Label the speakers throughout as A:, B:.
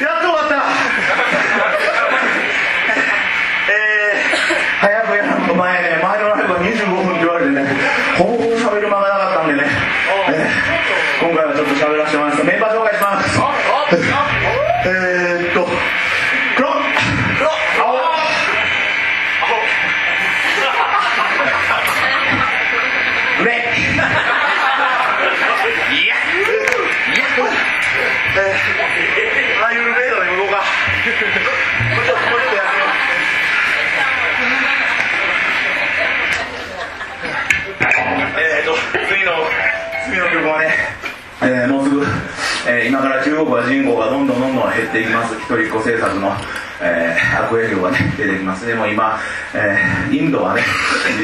A: やっと終わった。えー、早くやらんと前ね前のライブは25分って言われてねほぼほぼ喋る間がなかったんでね、えー、今回はちょっと喋らせてもらいましたメンバー紹介します。えーっと黒。青。グレーいやいや。えー、はね、えーもうすぐ、えー今から中国は人口がどんどんどんどん減っていきます。一人っ子政策の、えー悪影響がね出てきます。でも今、えーインドはね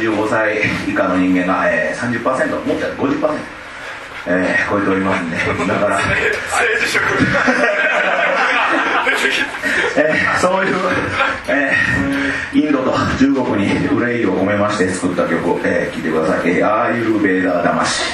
A: 25歳以下の人間が、えー、30%もっとや50%えー超えておりますんで。だから
B: 政治色
A: えーそういう、えーインドと中国に憂いを込めまして作った曲を、えー聴いてください「えーアーユルベーダー魂」